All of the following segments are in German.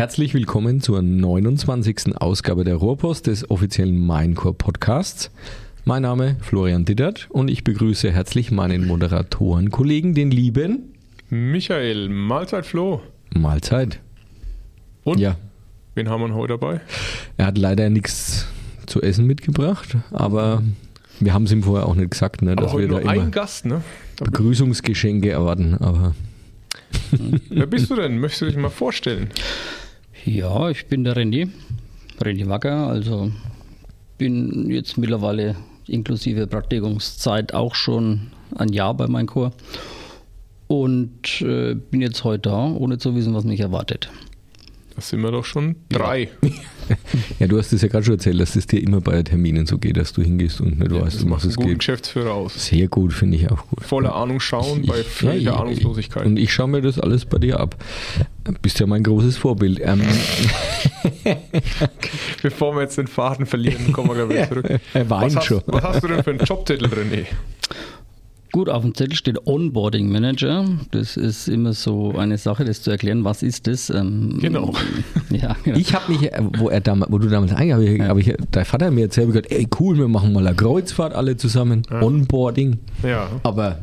Herzlich willkommen zur 29. Ausgabe der Rohrpost des offiziellen Minecore Podcasts. Mein Name Florian Dittert und ich begrüße herzlich meinen Moderatoren-Kollegen, den lieben Michael, Mahlzeit Flo. Mahlzeit. Und? Ja, Wen haben wir heute dabei? er hat leider nichts zu essen mitgebracht, aber wir haben es ihm vorher auch nicht gesagt, ne, dass wir da immer ein Gast, ne? Begrüßungsgeschenke erwarten. Aber Wer bist du denn? Möchtest du dich mal vorstellen? Ja, ich bin der René, René Wacker, also bin jetzt mittlerweile inklusive Praktikumszeit auch schon ein Jahr bei meinem Chor und äh, bin jetzt heute da, ohne zu wissen, was mich erwartet. Das sind wir doch schon drei. ja, du hast es ja gerade schon erzählt, dass es dir immer bei Terminen so geht, dass du hingehst und nicht weißt, das um was es geht. Geschäftsführer aus. Sehr gut, finde ich auch gut. Voller Ahnung schauen bei Ich- völliger ja, Ahnungslosigkeit. Und ich schaue mir das alles bei dir ab. Bist ja mein großes Vorbild. Ähm, Bevor wir jetzt den Faden verlieren, kommen wir gleich wieder zurück. er weint Was hast, schon. was hast du denn für einen Jobtitel, René? Gut, auf dem Zettel steht Onboarding Manager. Das ist immer so eine Sache, das zu erklären, was ist das? Ähm, Genau. Ja, genau. Ich habe mich, äh, wo, er damals, wo du damals eingehst, habe ich, dein Vater hat mir erzählt, gesagt, ey cool, wir machen mal eine Kreuzfahrt alle zusammen, Onboarding. Ja. Aber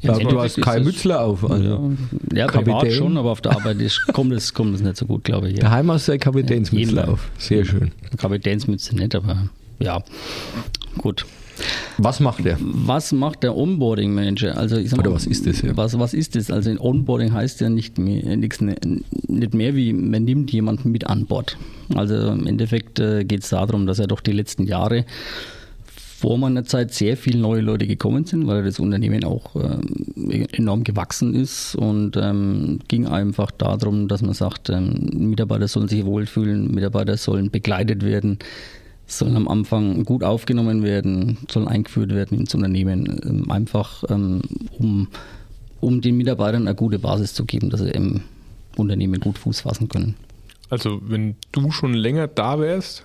Ja, ja, du hast kein Mützler auf. Also. ja, privat schon, aber auf der Arbeit ist, kommt, es, kommt es nicht so gut, glaube ich. Ja. Daheim hast du ein Kapitänsmützler auf. Sehr schön. Kapitänsmütze nicht, aber ja, gut. Was macht er? Was macht der Onboarding Manager? Also ich sag Oder mal, was ist das, ja? Was, was ist das? Also Onboarding heißt ja nicht mehr, nichts, nicht mehr wie man nimmt jemanden mit an Bord. Also im Endeffekt äh, geht es darum, dass er doch die letzten Jahre vor meiner Zeit sehr viele neue Leute gekommen sind, weil das Unternehmen auch ähm, enorm gewachsen ist und ähm, ging einfach darum, dass man sagt, ähm, Mitarbeiter sollen sich wohlfühlen, Mitarbeiter sollen begleitet werden, sollen am Anfang gut aufgenommen werden, sollen eingeführt werden ins Unternehmen, ähm, einfach ähm, um, um den Mitarbeitern eine gute Basis zu geben, dass sie im Unternehmen gut Fuß fassen können. Also, wenn du schon länger da wärst,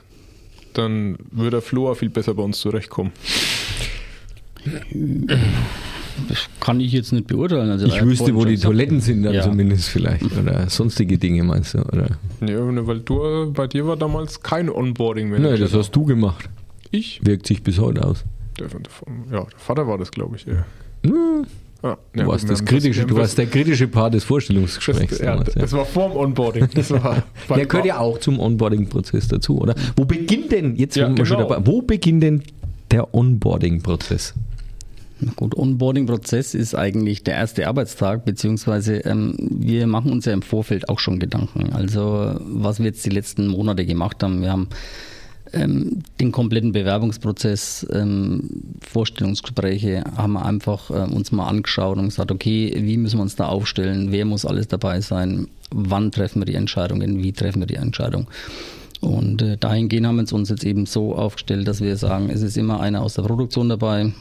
dann würde der Flo auch viel besser bei uns zurechtkommen. Das kann ich jetzt nicht beurteilen. Also Ich wüsste, wo die Toiletten sind dann Ja. zumindest vielleicht. Oder sonstige Dinge meinst du? Oder? Ja, ne, weil du, bei dir war damals kein Onboarding-Manager. Nein, das hast du gemacht. ich? Wirkt sich bis heute aus. Der, ja, der Vater war das, glaube ich. Ja. Hm, Ah, Du ja, warst wir das kritische, du warst der kritische Part des Vorstellungsgesprächs. das, ja, damals, ja. das war vorm Onboarding. Das war Der gehört ja auch zum Onboarding-Prozess dazu, oder? Wo beginnt denn, jetzt Ja, wir schon genau. dabei, wo beginnt denn der Onboarding-Prozess? Gut, Onboarding-Prozess ist eigentlich der erste Arbeitstag, beziehungsweise ähm, wir machen uns ja im Vorfeld auch schon Gedanken. Also was wir jetzt die letzten Monate gemacht haben, wir haben ähm, den kompletten Bewerbungsprozess, ähm, Vorstellungsgespräche haben wir einfach ähm, uns mal angeschaut und gesagt, okay, wie müssen wir uns da aufstellen, wer muss alles dabei sein, wann treffen wir die Entscheidungen, wie treffen wir die Entscheidung. Und äh, dahingehend haben wir uns jetzt eben so aufgestellt, dass wir sagen, es ist immer einer aus der Produktion dabei,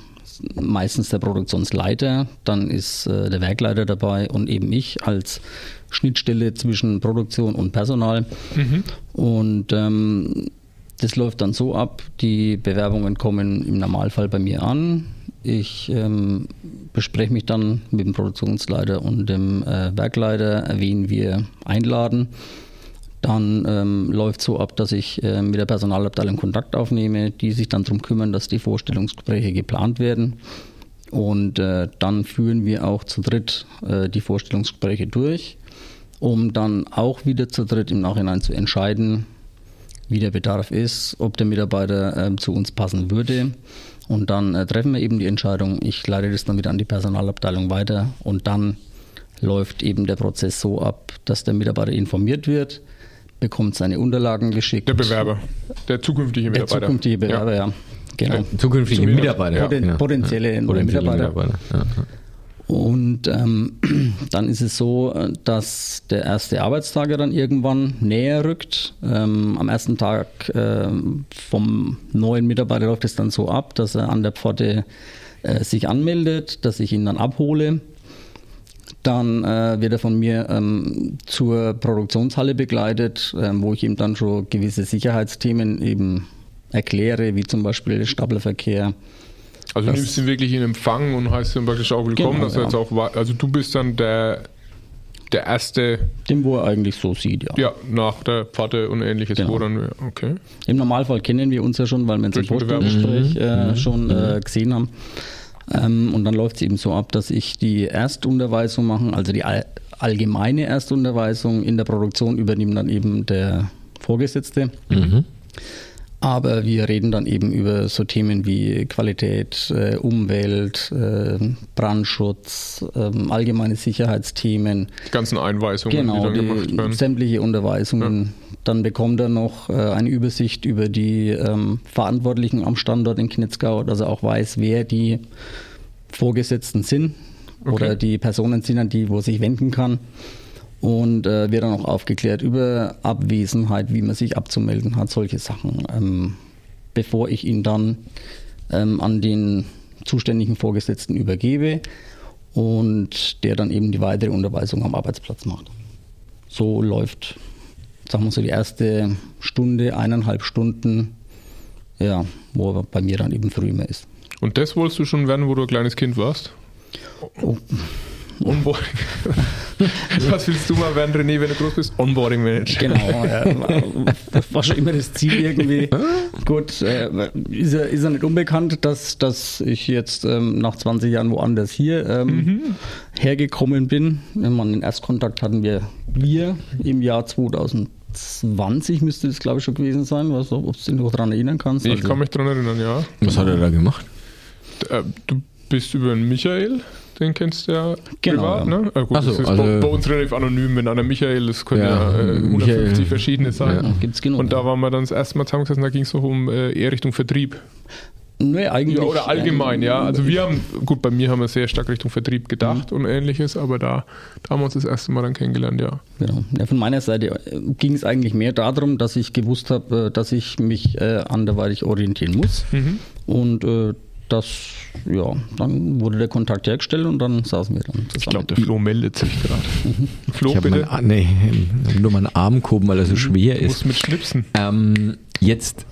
meistens der Produktionsleiter, dann ist äh, der Werkleiter dabei und eben ich als Schnittstelle zwischen Produktion und Personal. Und ähm, das läuft dann so ab, die Bewerbungen kommen im Normalfall bei mir an. Ich ähm, bespreche mich dann mit dem Produktionsleiter und dem äh, Werkleiter, wen wir einladen. Dann ähm, läuft so ab, dass ich äh, mit der Personalabteilung Kontakt aufnehme, die sich dann darum kümmern, dass die Vorstellungsgespräche geplant werden. Und äh, dann führen wir auch zu dritt äh, die Vorstellungsgespräche durch, um dann auch wieder zu dritt im Nachhinein zu entscheiden, wie der Bedarf ist, ob der Mitarbeiter ähm, zu uns passen würde. Und dann äh, treffen wir eben die Entscheidung. Ich leite das dann wieder an die Personalabteilung weiter und dann läuft eben der Prozess so ab, dass der Mitarbeiter informiert wird, bekommt seine Unterlagen geschickt. Der Bewerber, der zukünftige Der Mitarbeiter. zukünftige Bewerber, ja. Genau. Zukünftige Zumindest- Mitarbeiter. ja. Poten- potenzielle neue Mitarbeiter. Ja. Und ähm, dann ist es so, äh, dass der erste Arbeitstag ja dann irgendwann näher rückt. Ähm, am ersten Tag ähm, vom neuen Mitarbeiter läuft es dann so ab, dass er an der Pforte äh, sich anmeldet, dass ich ihn dann abhole. Dann äh, wird er von mir ähm, zur Produktionshalle begleitet, ähm, wo ich ihm dann schon gewisse Sicherheitsthemen eben erkläre, wie zum Beispiel Staplerverkehr. Also du nimmst ihn wirklich in Empfang und heißt ihm praktisch auch willkommen, Genau, dass er ja. jetzt auch also du bist dann der der erste, Den, wo er eigentlich so sieht, ja. ja, nach der Pforte und ähnliches, Genau. wo dann, okay. Im Normalfall kennen wir uns ja schon, weil wir uns im Vorstellungsgespräch äh, Mhm. schon äh, gesehen haben. Ähm, und dann läuft es eben so ab, dass ich die Erstunterweisung mache, also die all allgemeine Erstunterweisung in der Produktion übernimmt dann eben der Vorgesetzte. Mhm. Aber wir reden dann eben über so Themen wie Qualität, äh, Umwelt, äh, Brandschutz, ähm, allgemeine Sicherheitsthemen. Die ganzen Einweisungen, die Genau, dann die, gemacht werden. sämtliche Unterweisungen. Dann bekommt er noch äh, eine Übersicht über die ähm, Verantwortlichen am Standort in Knitzgau, dass er auch weiß, wer die Vorgesetzten sind oder Okay. die Personen sind, an die wo er sich wenden kann. Und äh, wird dann auch aufgeklärt über Abwesenheit, wie man sich abzumelden hat, solche Sachen, ähm, bevor ich ihn dann ähm, an den zuständigen Vorgesetzten übergebe und der dann eben die weitere Unterweisung am Arbeitsplatz macht. So läuft, sagen wir so, die erste Stunde, eineinhalb Stunden, ja, wo er bei mir dann eben früh mehr ist. Und das wolltest du schon werden, wo du ein kleines Kind warst? Oh, Onboarding. Was willst du mal werden, René, wenn du groß bist? Onboarding Manager. Genau, äh, das war schon immer das Ziel irgendwie. Gut, äh, ist, ja, ist ja nicht unbekannt, dass, dass ich jetzt ähm, nach 20 Jahren woanders hier ähm, hergekommen bin. Meine, den Erstkontakt hatten wir, wir im Jahr 2020 müsste es glaube ich schon gewesen sein, was, ob du dich noch daran erinnern kannst. Ich Also- kann mich daran erinnern, ja. Was hat er da gemacht? Äh, Du bist über den Michael, den kennst du ja Genau, privat, ja. ne? Äh, gut, so, das ist also- bei, bei uns relativ anonym, wenn einer Michael, das können Ja, ja, äh, 150 Michael. verschiedene sein. Ja, gibt's genug. Und da waren wir dann das erste Mal zusammengesessen, da ging es noch um äh, eher Richtung Vertrieb. Nee, eigentlich, Ja, oder allgemein, ja. Also wir haben, gut, bei mir haben wir sehr stark Richtung Vertrieb gedacht Mhm. und ähnliches, aber da, da haben wir uns das erste Mal dann kennengelernt, ja. Genau. Ja, von meiner Seite äh, ging es eigentlich mehr darum, dass ich gewusst habe, äh, dass ich mich äh, anderweitig orientieren muss. Mhm. Und äh, das, ja, dann wurde der Kontakt hergestellt und dann saßen wir dann zusammen. Ich glaube, der Flo meldet sich gerade. Flo, Ich bitte. meinen, nee, ich nur meinen Arm gehoben, weil er so schwer Du ist. musst mit Schnipsen. Ähm, jetzt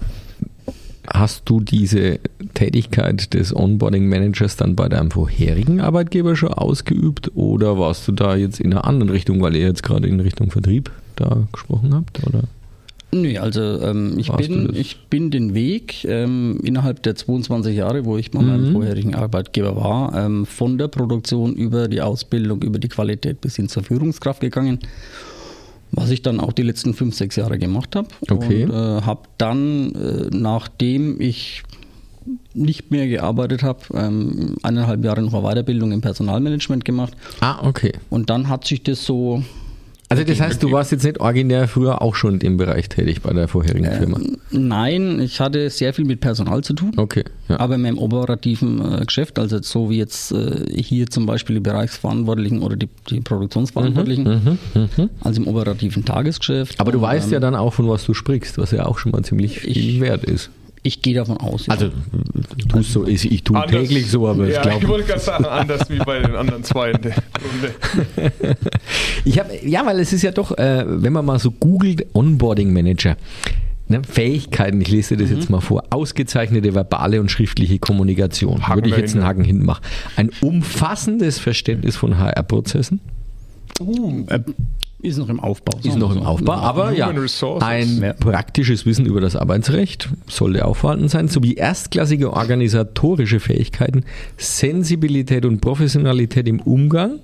hast du diese Tätigkeit des Onboarding Managers dann bei deinem vorherigen Arbeitgeber schon ausgeübt oder warst du da jetzt in einer anderen Richtung, weil ihr jetzt gerade in Richtung Vertrieb da gesprochen habt? Oder? Nee, also ähm, ich, Warst bin, ich bin den Weg ähm, innerhalb der 22 Jahre, wo ich bei meinem Mhm. vorherigen Arbeitgeber war, ähm, von der Produktion über die Ausbildung, über die Qualität bis hin zur Führungskraft gegangen, was ich dann auch die letzten fünf, sechs Jahre gemacht habe. Okay. Und äh, habe dann, äh, nachdem ich nicht mehr gearbeitet habe, ähm, eineinhalb Jahre noch eine Weiterbildung im Personalmanagement gemacht. Ah, okay. Und dann hat sich das so Also das heißt, du warst jetzt nicht originär früher auch schon in dem Bereich tätig bei der vorherigen Firma? Nein, ich hatte sehr viel mit Personal zu tun. Okay, ja. Aber mehr im operativen äh, Geschäft, also so wie jetzt äh, hier zum Beispiel die Bereichsverantwortlichen oder die, die Produktionsverantwortlichen, Mhm, also im operativen Tagesgeschäft. Aber du weißt ähm, ja dann auch, von was du sprichst, was ja auch schon mal ziemlich viel Ich- wert ist. Ich gehe davon aus. ja. Also, tust so, ich, ich tue Anders- täglich so, aber ja, ich glaube, ich wollte gerade sagen, anders wie bei den anderen zwei in der Runde. Ich habe, ja, weil es ist ja doch, äh, wenn man mal so googelt, Onboarding Manager, ne, Fähigkeiten, ich lese dir das jetzt mal vor, ausgezeichnete verbale und schriftliche Kommunikation, Haken würde ich jetzt hin. einen Haken hinten machen. Ein umfassendes Verständnis von HR-Prozessen, äh, ist noch im Aufbau. ist noch im. Aufbau, aber ja, ein Ja. praktisches Wissen über das Arbeitsrecht sollte auch vorhanden sein, sowie erstklassige organisatorische Fähigkeiten, Sensibilität und Professionalität im Umgang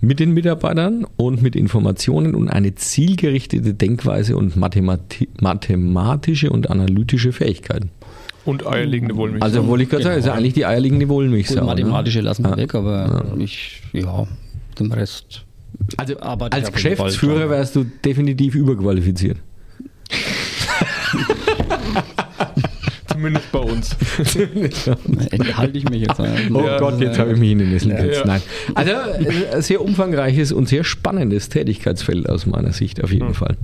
mit den Mitarbeitern und mit Informationen und eine zielgerichtete Denkweise und Mathemati mathematische und analytische Fähigkeiten. Und eierlegende Wollmilchsau. Also wollte ich gerade sagen, ist ja eigentlich die eierlegende Gut, Wollmilchsau. mathematische ne? lassen wir Ja. weg, aber ich, ja, den Rest. Also als Geschäftsführer wärst du definitiv überqualifiziert. Zumindest bei uns. Enthalte ich mich jetzt. Oh Ja, Gott, jetzt habe ich mich in den Nessel gesetzt. Ja. Nein. Also äh, ein sehr umfangreiches und sehr spannendes Tätigkeitsfeld aus meiner Sicht auf jeden Fall.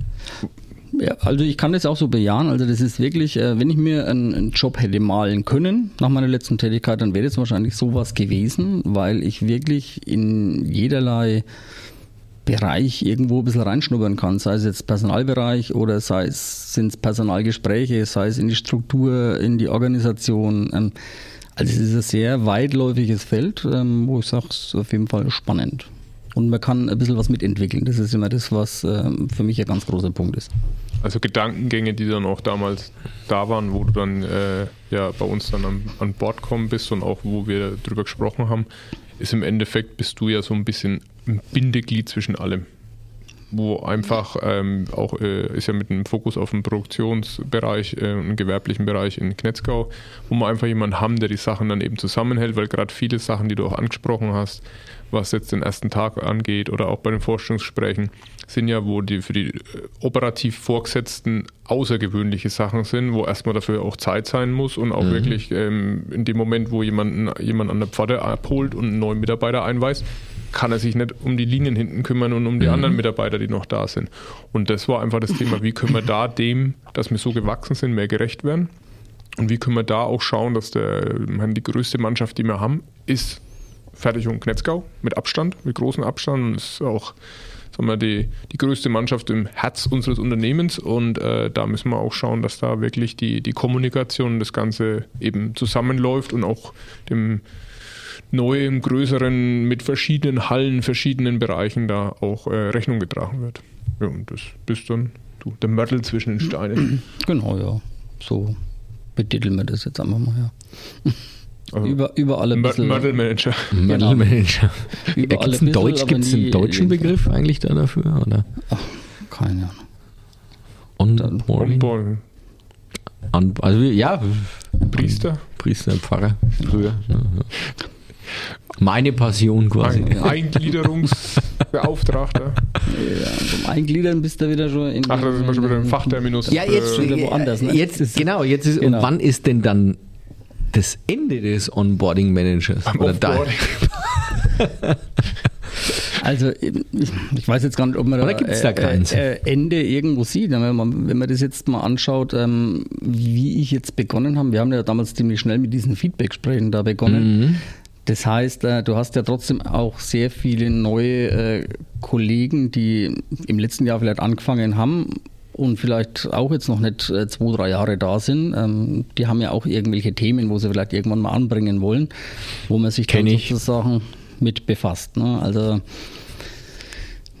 Ja, also ich kann das auch so bejahen. Also das ist wirklich, äh, wenn ich mir einen, einen Job hätte malen können nach meiner letzten Tätigkeit, dann wäre das wahrscheinlich sowas gewesen, weil ich wirklich in jederlei Bereich irgendwo ein bisschen reinschnuppern kann, sei es jetzt Personalbereich oder sei es sind es Personalgespräche, sei es in die Struktur, in die Organisation. Ähm, also es ist ein sehr weitläufiges Feld, ähm, wo ich sage, es ist auf jeden Fall spannend. Und man kann ein bisschen was mitentwickeln. Das ist immer das, was äh, für mich ein ganz großer Punkt ist. Also Gedankengänge, die dann auch damals da waren, wo du dann äh, ja bei uns dann an, an Bord kommen bist und auch wo wir drüber gesprochen haben, ist im Endeffekt bist du ja so ein bisschen ein Bindeglied zwischen allem wo einfach ähm, auch äh, ist ja mit einem Fokus auf den Produktionsbereich äh, und gewerblichen Bereich in Knetzgau, wo wir einfach jemanden haben, der die Sachen dann eben zusammenhält, weil gerade viele Sachen, die du auch angesprochen hast, was jetzt den ersten Tag angeht oder auch bei den Forschungsgesprächen, sind ja, wo die für die äh, operativ Vorgesetzten außergewöhnliche Sachen sind, wo erstmal dafür auch Zeit sein muss und auch mhm. wirklich ähm, in dem Moment, wo jemanden, jemand an der Pforte abholt und einen neuen Mitarbeiter einweist, kann er sich nicht um die Linien hinten kümmern und um die mhm. anderen Mitarbeiter, die noch da sind. Und das war einfach das Thema, wie können wir da dem, dass wir so gewachsen sind, mehr gerecht werden? Und wie können wir da auch schauen, dass der, die größte Mannschaft, die wir haben, ist Fertigung Knetzgau mit Abstand, mit großem Abstand und ist auch sagen wir, die, die größte Mannschaft im Herz unseres Unternehmens und äh, da müssen wir auch schauen, dass da wirklich die, die Kommunikation, das Ganze eben zusammenläuft und auch dem neuen, größeren, mit verschiedenen Hallen, verschiedenen Bereichen da auch äh, Rechnung getragen wird. Ja, und das bist dann du, der Mörtel zwischen den Steinen. Genau, ja. So betiteln wir das jetzt einfach mal, ja. Also über, überall ein bisschen. Model Manager. Model Manager. Gibt es einen, Deutsch, gibt's einen deutschen Begriff eigentlich da dafür? Oder? Ach, keine Ahnung. Onboarding. On, also ja. Priester. Priester, Pfarrer früher. Ja, ja. Meine Passion quasi. Ein Eingliederungsbeauftragter. ja, zum Eingliedern bist du wieder schon in. Ach, das ist immer schon wieder ein Fachterminus. Ja, jetzt äh, wieder woanders. Ne? Jetzt ist, genau, jetzt ist. Genau. Und wann ist denn dann das Ende des Onboarding Managers? Am oder Offboarding. Also ich weiß jetzt gar nicht, ob man Oder gibt's da äh, äh, Ende irgendwo sieht. Wenn man, wenn man das jetzt mal anschaut, ähm, wie ich jetzt begonnen habe, wir haben ja damals ziemlich schnell mit diesen Feedback-Gesprächen da begonnen. Mhm. Das heißt, äh, du hast ja trotzdem auch sehr viele neue äh, Kollegen, die im letzten Jahr vielleicht angefangen haben und vielleicht auch jetzt noch nicht äh, zwei, drei Jahre da sind. Ähm, die haben ja auch irgendwelche Themen, wo sie vielleicht irgendwann mal anbringen wollen, wo man sich Kenn dann ich. sozusagen mit befasst. Ne? Also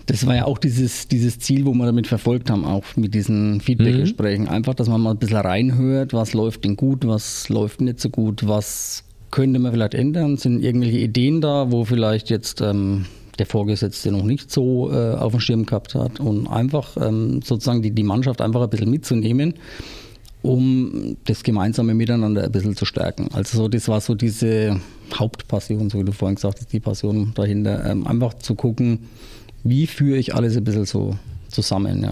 das war ja auch dieses, dieses Ziel, wo wir damit verfolgt haben, auch mit diesen Feedback-Gesprächen. Mhm. Einfach, dass man mal ein bisschen reinhört, was läuft denn gut, was läuft nicht so gut, was könnte man vielleicht ändern? Sind irgendwelche Ideen da, wo vielleicht jetzt ähm, der Vorgesetzte noch nicht so äh, auf dem Schirm gehabt hat? Und einfach ähm, sozusagen die, die Mannschaft einfach ein bisschen mitzunehmen, um das gemeinsame Miteinander ein bisschen zu stärken. Also so, das war so diese Hauptpassion, so wie du vorhin gesagt hast, die Passion dahinter. Ähm, einfach zu gucken, wie führe ich alles ein bisschen so zusammen. Ja.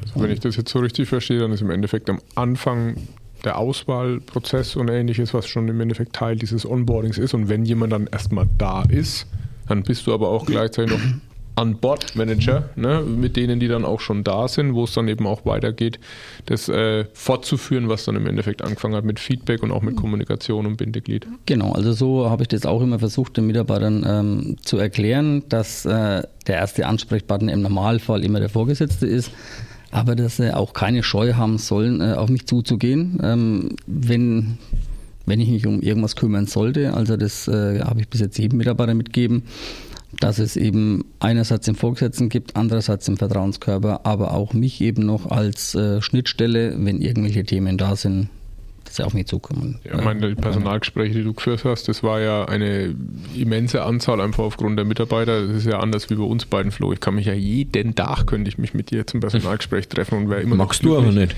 Also wenn ich das jetzt so richtig verstehe, dann ist im Endeffekt am Anfang der Auswahlprozess und ähnliches, was schon im Endeffekt Teil dieses Onboardings ist. Und wenn jemand dann erstmal da ist, dann bist du aber auch gleichzeitig noch On-Board-Manager, ne, mit denen, die dann auch schon da sind, wo es dann eben auch weitergeht, das äh, fortzuführen, was dann im Endeffekt angefangen hat mit Feedback und auch mit Kommunikation und Bindeglied. Genau, also so habe ich das auch immer versucht, den Mitarbeitern ähm, zu erklären, dass äh, der erste Ansprechpartner im Normalfall immer der Vorgesetzte ist aber dass sie auch keine Scheu haben sollen, äh, auf mich zuzugehen, ähm, wenn, wenn ich mich um irgendwas kümmern sollte. Also das äh, habe ich bis jetzt jedem Mitarbeiter mitgegeben, dass es eben einerseits im Vorgesetzten gibt, andererseits im Vertrauenskörper, aber auch mich eben noch als äh, Schnittstelle, wenn irgendwelche Themen da sind, dass sie auf mich zukommen. Ja, meine, die Personalgespräche, die du geführt hast, das war ja eine immense Anzahl einfach aufgrund der Mitarbeiter. Das ist ja anders wie bei uns beiden, Flo. Ich kann mich ja jeden Tag, könnte ich mich mit dir zum Personalgespräch treffen und wäre immer Magst du aber nicht.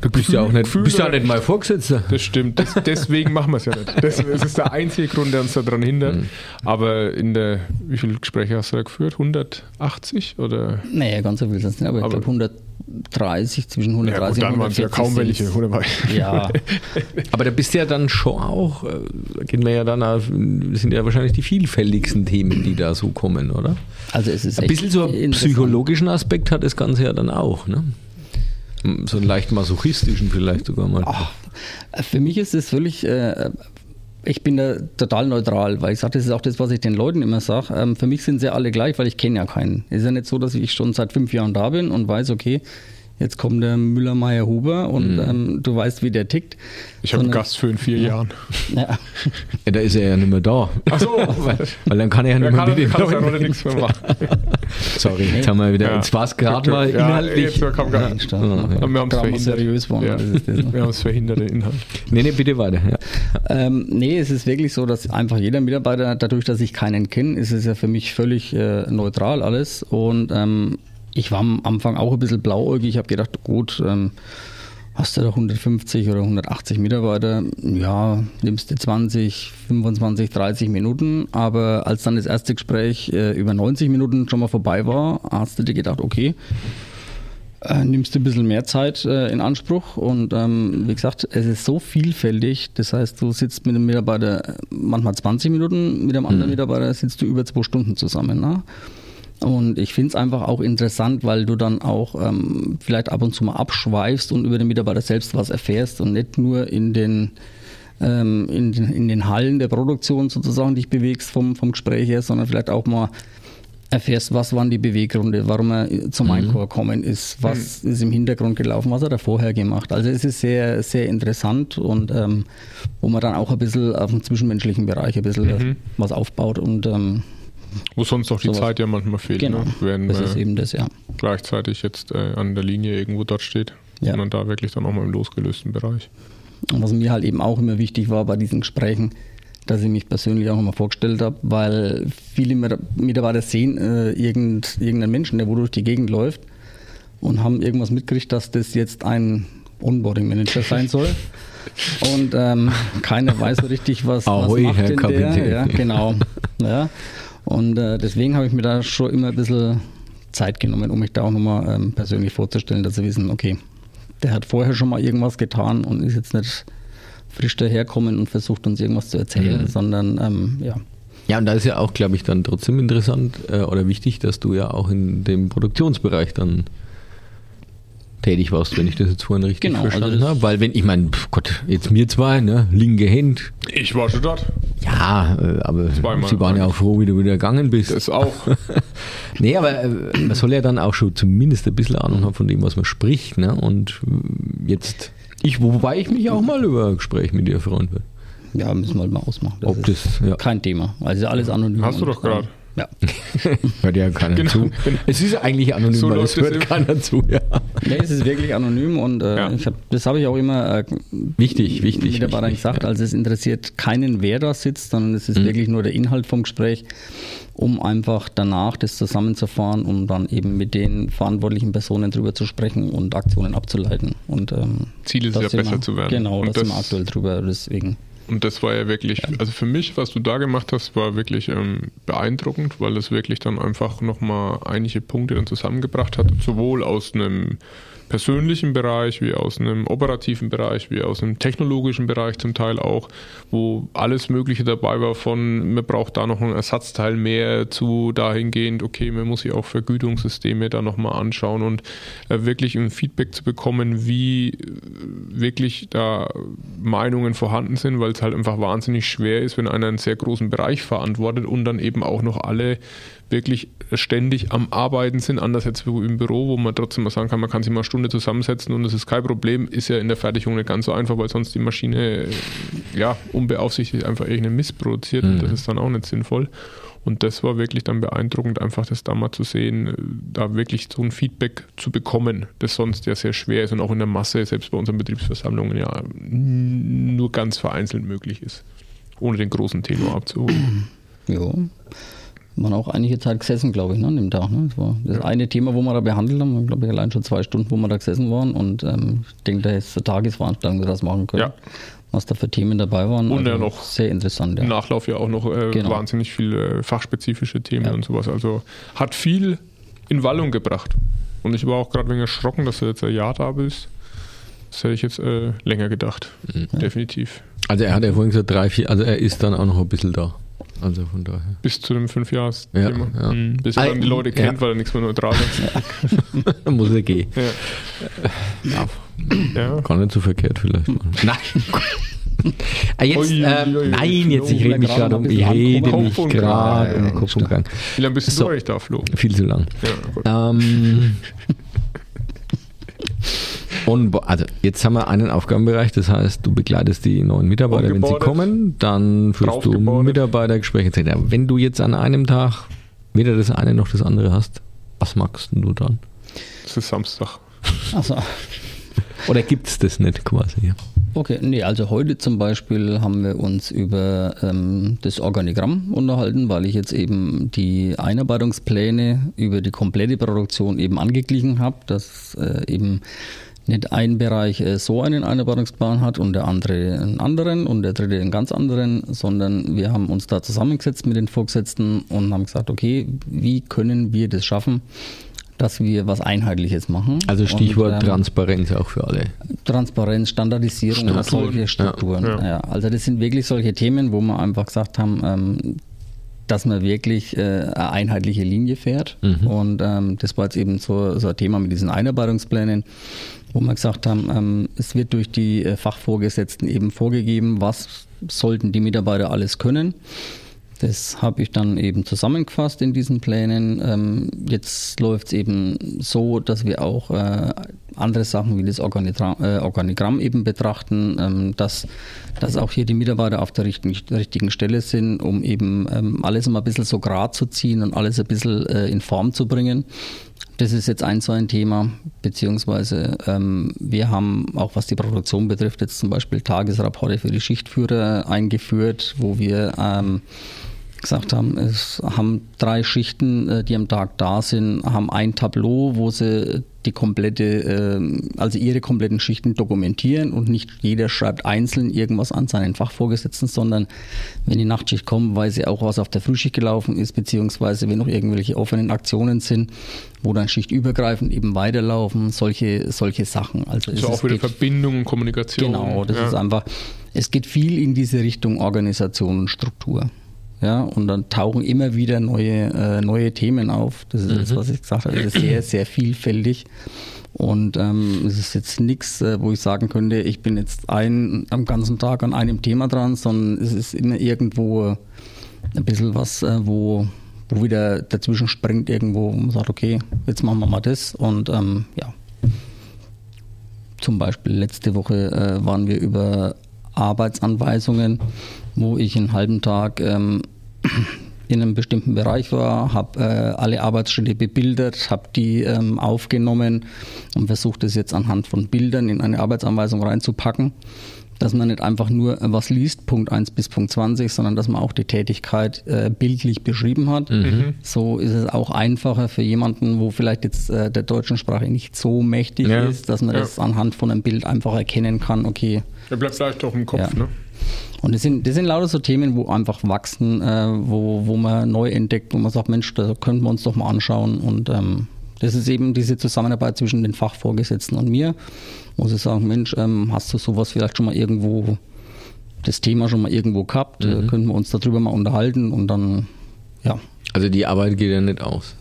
Du bist ja auch nicht, Gefühl, bist ja nicht mal Vorgesetzter. Das stimmt. Das, deswegen machen wir es ja nicht. Das, das, ist der einzige Grund, der uns daran hindert. Mhm. Aber in der, wie viele Gespräche hast du da geführt? 180 oder? Nee, ganz so viel sind es nicht, aber, aber ich glaube 100 130, zwischen 130 ja, gut, dann waren es ja kaum welche. Ja. Aber da bist du ja dann schon auch, äh, da gehen wir ja dann, auf, sind ja wahrscheinlich die vielfältigsten Themen, die da so kommen, oder? Also es ist ein bisschen so einen psychologischen Aspekt hat das Ganze ja dann auch, ne? So einen leicht masochistischen vielleicht sogar mal. Ach, für mich ist es völlig äh, ich bin da total neutral, weil ich sage, das ist auch das, was ich den Leuten immer sage. Ähm, für mich sind sie alle gleich, weil ich kenne ja keinen. Es ist ja nicht so, dass ich schon seit fünf Jahren da bin und weiß, okay, Jetzt kommt der Müller-Meyer-Huber und mhm. ähm, du weißt, wie der tickt. Ich habe einen Gast für in vier ja. Jahren. Ja. ja. da ist er ja nicht mehr da. Ach so. weil, weil, dann kann er ja nicht mehr mit dem kann ja nichts mehr machen. Sorry, jetzt haben wir wieder ja. ins Fass gerade mal inhaltlich. Jetzt kam gar nicht. Ja, ja. Wir haben es verhindert. seriös worden. Ja. Wir haben es verhindert, den Inhalt. Nee, nee, bitte weiter. Ja. Ähm, nee, es ist wirklich so, dass einfach jeder Mitarbeiter, dadurch, dass ich keinen kenne, ist es ja für mich völlig äh, neutral alles und ähm, ich war am Anfang auch ein bisschen blauäugig. Ich habe gedacht, gut, ähm, hast du da 150 oder 180 Mitarbeiter, ja, nimmst du 20, 25, 30 Minuten. Aber als dann das erste Gespräch äh, über 90 Minuten schon mal vorbei war, hast du dir gedacht, okay, äh, nimmst du ein bisschen mehr Zeit äh, in Anspruch. Und ähm, wie gesagt, es ist so vielfältig. Das heißt, du sitzt mit einem Mitarbeiter manchmal 20 Minuten, mit einem anderen mhm. Mitarbeiter sitzt du über zwei Stunden zusammen. Ne? Und ich finde es einfach auch interessant, weil du dann auch ähm, vielleicht ab und zu mal abschweifst und über den Mitarbeiter selbst was erfährst und nicht nur in den, ähm, in, den in den Hallen der Produktion sozusagen dich bewegst vom, vom Gespräch her, sondern vielleicht auch mal erfährst, was waren die Beweggründe, warum er zum mhm. Einchor gekommen ist, was mhm. ist im Hintergrund gelaufen, was hat er vorher gemacht. Also es ist sehr, sehr interessant und ähm, wo man dann auch ein bisschen auf dem zwischenmenschlichen Bereich ein bisschen mhm. was aufbaut und ähm, wo sonst auch die sowas. Zeit ja manchmal fehlt. Genau, ne? Wenn, das ist eben das, ja. Gleichzeitig jetzt äh, an der Linie irgendwo dort steht, ja. sondern da wirklich dann auch mal im losgelösten Bereich. Und was mir halt eben auch immer wichtig war bei diesen Gesprächen, dass ich mich persönlich auch immer vorgestellt habe, weil viele Mitarbeiter sehen äh, irgend, irgendeinen Menschen, der wo durch die Gegend läuft und haben irgendwas mitgekriegt, dass das jetzt ein Onboarding Manager sein soll. Und ähm, keiner weiß so richtig, was, Ahoi, was macht Herr denn der. Ja, genau. Ja. Und äh, deswegen habe ich mir da schon immer ein bisschen Zeit genommen, um mich da auch nochmal ähm, persönlich vorzustellen, dass sie wissen, okay, der hat vorher schon mal irgendwas getan und ist jetzt nicht frisch daherkommen und versucht uns irgendwas zu erzählen, mhm. sondern ähm, ja. Ja, und da ist ja auch, glaube ich, dann trotzdem interessant äh, oder wichtig, dass du ja auch in dem Produktionsbereich dann tätig warst, wenn ich das jetzt vorhin richtig genau, also verstanden also habe. Weil wenn, ich meine, Gott, jetzt mir zwei, ne, linke Hände. Ich war schon dort. Ja, äh, aber Zweimal sie waren ja auch froh, wie du wieder gegangen bist. Das auch. nee, aber äh, man soll ja dann auch schon zumindest ein bisschen Ahnung haben von dem, was man spricht. Ne? Und jetzt, ich, wobei ich mich auch mal über ein Gespräch mit dir freuen würde. Ja, müssen wir halt mal ausmachen. Das Ob das, ja. Kein Thema. Also alles anonym. Hast du doch gerade. Ja. hört ja keiner genau. zu. Es ist eigentlich anonym, so weil es hört keiner zu. Ja. Nee, es ist wirklich anonym und äh, ja. hab, das habe ich auch immer äh, wichtig, wichtig, Mitarbeitern gesagt. Ja. Also es interessiert keinen, wer da sitzt, sondern es ist mhm. wirklich nur der Inhalt vom Gespräch, um einfach danach das zusammenzufahren und dann eben mit den verantwortlichen Personen drüber zu sprechen und Aktionen abzuleiten. Und ähm, Ziel ist ja besser wir, zu werden. Genau, da sind wir aktuell drüber. Deswegen. Und das war ja wirklich, also für mich, was du da gemacht hast, war wirklich ähm, beeindruckend, weil es wirklich dann einfach nochmal einige Punkte dann zusammengebracht hat, sowohl aus einem persönlichen Bereich, wie aus einem operativen Bereich, wie aus einem technologischen Bereich zum Teil auch, wo alles Mögliche dabei war von, man braucht da noch ein Ersatzteil mehr zu dahingehend, okay, man muss sich auch Vergütungssysteme da nochmal anschauen und äh, wirklich ein Feedback zu bekommen, wie äh, wirklich da Meinungen vorhanden sind, weil es halt einfach wahnsinnig schwer ist, wenn einer einen sehr großen Bereich verantwortet und dann eben auch noch alle wirklich ständig am Arbeiten sind, anders wie im Büro, wo man trotzdem mal sagen kann, man kann sich mal eine Stunde zusammensetzen und das ist kein Problem, ist ja in der Fertigung nicht ganz so einfach, weil sonst die Maschine ja unbeaufsichtigt einfach irgendeinen Mist produziert mhm. und das ist dann auch nicht sinnvoll. Und das war wirklich dann beeindruckend, einfach das da mal zu sehen, da wirklich so ein Feedback zu bekommen, das sonst ja sehr schwer ist und auch in der Masse, selbst bei unseren Betriebsversammlungen, ja nur ganz vereinzelt möglich ist, ohne den großen Tenor abzuholen. Ja waren auch einige Zeit gesessen, glaube ich, ne, an dem Tag. Ne? Das war das ja. eine Thema, wo wir da behandelt haben, glaube ich, allein schon zwei Stunden, wo wir da gesessen waren. Und ähm, ich denke, da ist eine Tagesveranstaltung, wir das machen können. Ja. Was da für Themen dabei waren. Und also ja noch sehr interessant. Ja. Im Nachlauf ja auch noch äh, genau. wahnsinnig viele äh, fachspezifische Themen ja. und sowas. Also hat viel in Wallung gebracht. Und ich war auch gerade wegen erschrocken, dass du jetzt ein Jahr da bist. Das hätte ich jetzt äh, länger gedacht. Mhm. Definitiv. Also er hat ja vorhin gesagt, drei, vier, also er ist dann auch noch ein bisschen da. Also von daher. Bis zu dem fünfjahres ja, ja. Mhm. Bis er dann die Leute kennt, ja. weil er nichts mehr neutral hat. Muss er gehen. Ja. ja. Gar nicht so verkehrt vielleicht. Nein. ah, jetzt, ähm, ui, ui, nein, jetzt, ich rede mich gerade um, ich rede mich gerade um Kopf und Gang. Wie lange bist du so, eigentlich da, Flo? Viel zu lang. Ähm, On also jetzt haben wir einen Aufgabenbereich, das heißt, du begleitest die neuen Mitarbeiter, wenn sie kommen, dann führst du Mitarbeitergespräche etc. Wenn du jetzt an einem Tag weder das eine noch das andere hast, was magst du dann? Das ist Samstag. Also. Oder gibt es das nicht quasi? Okay, nee, also heute zum Beispiel haben wir uns über ähm, das Organigramm unterhalten, weil ich jetzt eben die Einarbeitungspläne über die komplette Produktion eben angeglichen habe, dass äh, eben nicht ein Bereich äh, so einen Einarbeitungsplan hat und der andere einen anderen und der dritte einen ganz anderen, sondern wir haben uns da zusammengesetzt mit den Vorgesetzten und haben gesagt, okay, wie können wir das schaffen, dass wir was Einheitliches machen. Also Stichwort und, ähm, Transparenz auch für alle. Transparenz, Standardisierung und solche Strukturen. Ja, ja. ja, also das sind wirklich solche Themen, wo wir einfach gesagt haben, ähm, dass man wirklich äh, eine einheitliche Linie fährt. Mhm. Und ähm, das war jetzt eben so, so ein Thema mit diesen Einarbeitungsplänen, wo wir gesagt haben, ähm, es wird durch die äh, Fachvorgesetzten eben vorgegeben, was sollten die Mitarbeiter alles können. Das habe ich dann eben zusammengefasst in diesen Plänen. Ähm, jetzt läuft es eben so, dass wir auch äh, andere Sachen wie das Organigramm, äh, Organigramm eben betrachten, ähm, dass, dass auch hier die Mitarbeiter auf der richtigen, richtigen Stelle sind, um eben ähm, alles mal ein bisschen so grad zu ziehen und alles ein bisschen äh, in Form zu bringen. Das ist jetzt ein so ein Thema, beziehungsweise ähm, wir haben auch was die Produktion betrifft, jetzt zum Beispiel Tagesrapporte für die Schichtführer eingeführt, wo wir ähm, gesagt haben, es haben drei Schichten, äh, die am Tag da sind, haben ein Tableau, wo sie die komplette, ähm, also ihre kompletten Schichten dokumentieren und nicht jeder schreibt einzeln irgendwas an seinen Fachvorgesetzten, sondern wenn die Nachtschicht kommt, weiß sie auch, was auf der Frühschicht gelaufen ist, beziehungsweise wenn noch irgendwelche offenen Aktionen sind, wo dann schichtübergreifend eben weiterlaufen, solche, solche Sachen. Also, also auch wieder Verbindung und Kommunikation. Genau, das ja. ist einfach, es geht viel in diese Richtung Organisation und Struktur. Ja, und dann tauchen immer wieder neue, äh, neue Themen auf. Das ist mhm. das, was ich gesagt habe. Das ist sehr, sehr vielfältig. Und ähm, es ist jetzt nichts, äh, wo ich sagen könnte, ich bin jetzt ein, am ganzen Tag an einem Thema dran, sondern es ist immer irgendwo ein bisschen was, äh, wo, wo wieder dazwischen springt, irgendwo, wo man sagt, okay, jetzt machen wir mal das. Und ähm, ja, zum Beispiel letzte Woche äh, waren wir über Arbeitsanweisungen, wo ich einen halben Tag ähm, in einem bestimmten Bereich war, habe äh, alle Arbeitsschritte bebildert, habe die ähm, aufgenommen und versucht es jetzt anhand von Bildern in eine Arbeitsanweisung reinzupacken, dass man nicht einfach nur was liest, Punkt 1 bis Punkt 20, sondern dass man auch die Tätigkeit äh, bildlich beschrieben hat. Mhm. So ist es auch einfacher für jemanden, wo vielleicht jetzt äh, der deutschen Sprache nicht so mächtig ja. ist, dass man ja. das anhand von einem Bild einfach erkennen kann, okay. Der bleibt vielleicht doch im Kopf, ja. ne? Und das sind, das sind lauter so Themen, wo einfach wachsen, äh, wo, wo man neu entdeckt, wo man sagt, Mensch, da könnten wir uns doch mal anschauen. Und ähm, das ist eben diese Zusammenarbeit zwischen den Fachvorgesetzten und mir, wo sie sagen, Mensch, ähm, hast du sowas vielleicht schon mal irgendwo, das Thema schon mal irgendwo gehabt, äh, mhm. äh, könnten wir uns darüber mal unterhalten und dann, ja. Also die Arbeit geht ja nicht aus.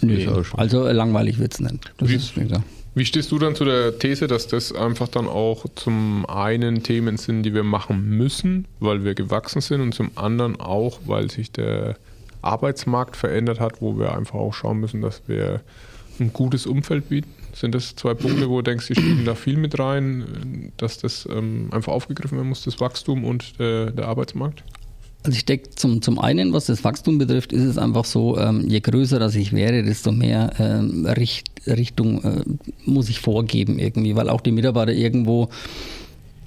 Nee, also langweilig wird es nicht. Das Wie, ist, ja. Wie stehst du dann zu der These, dass das einfach dann auch zum einen Themen sind, die wir machen müssen, weil wir gewachsen sind und zum anderen auch, weil sich der Arbeitsmarkt verändert hat, wo wir einfach auch schauen müssen, dass wir ein gutes Umfeld bieten? Sind das zwei Punkte, wo du denkst, die spielen da viel mit rein, dass das ähm, einfach aufgegriffen werden muss, das Wachstum und der, der Arbeitsmarkt? Also ich denke, zum, zum einen, was das Wachstum betrifft, ist es einfach so, ähm, je größer das ich wäre, desto mehr ähm, Richt, Richtung äh, muss ich vorgeben irgendwie, weil auch die Mitarbeiter irgendwo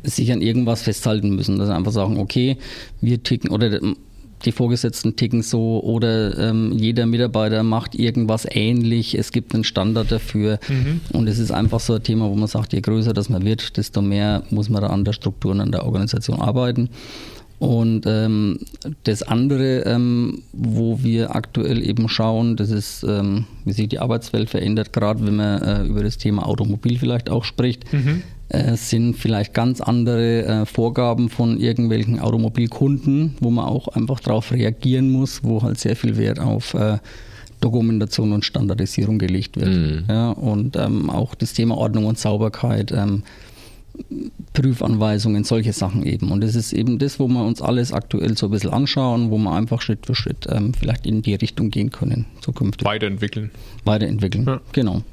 sich an irgendwas festhalten müssen, dass sie einfach sagen, okay, wir ticken oder die Vorgesetzten ticken so oder ähm, jeder Mitarbeiter macht irgendwas ähnlich, es gibt einen Standard dafür mhm. und es ist einfach so ein Thema, wo man sagt, je größer das man wird, desto mehr muss man da an der Struktur und an der Organisation arbeiten. Und ähm, das andere, ähm, wo wir aktuell eben schauen, das ist, ähm, wie sich die Arbeitswelt verändert, gerade wenn man äh, über das Thema Automobil vielleicht auch spricht, mhm. Äh, sind vielleicht ganz andere äh, Vorgaben von irgendwelchen Automobilkunden, wo man auch einfach darauf reagieren muss, wo halt sehr viel Wert auf äh, Dokumentation und Standardisierung gelegt wird. Mhm. Ja, und ähm, auch das Thema Ordnung und Sauberkeit ähm, Prüfanweisungen, solche Sachen eben. Und das ist eben das, wo wir uns alles aktuell so ein bisschen anschauen, wo wir einfach Schritt für Schritt ähm, vielleicht in die Richtung gehen können zukünftig. Weiterentwickeln. Weiterentwickeln, ja. genau.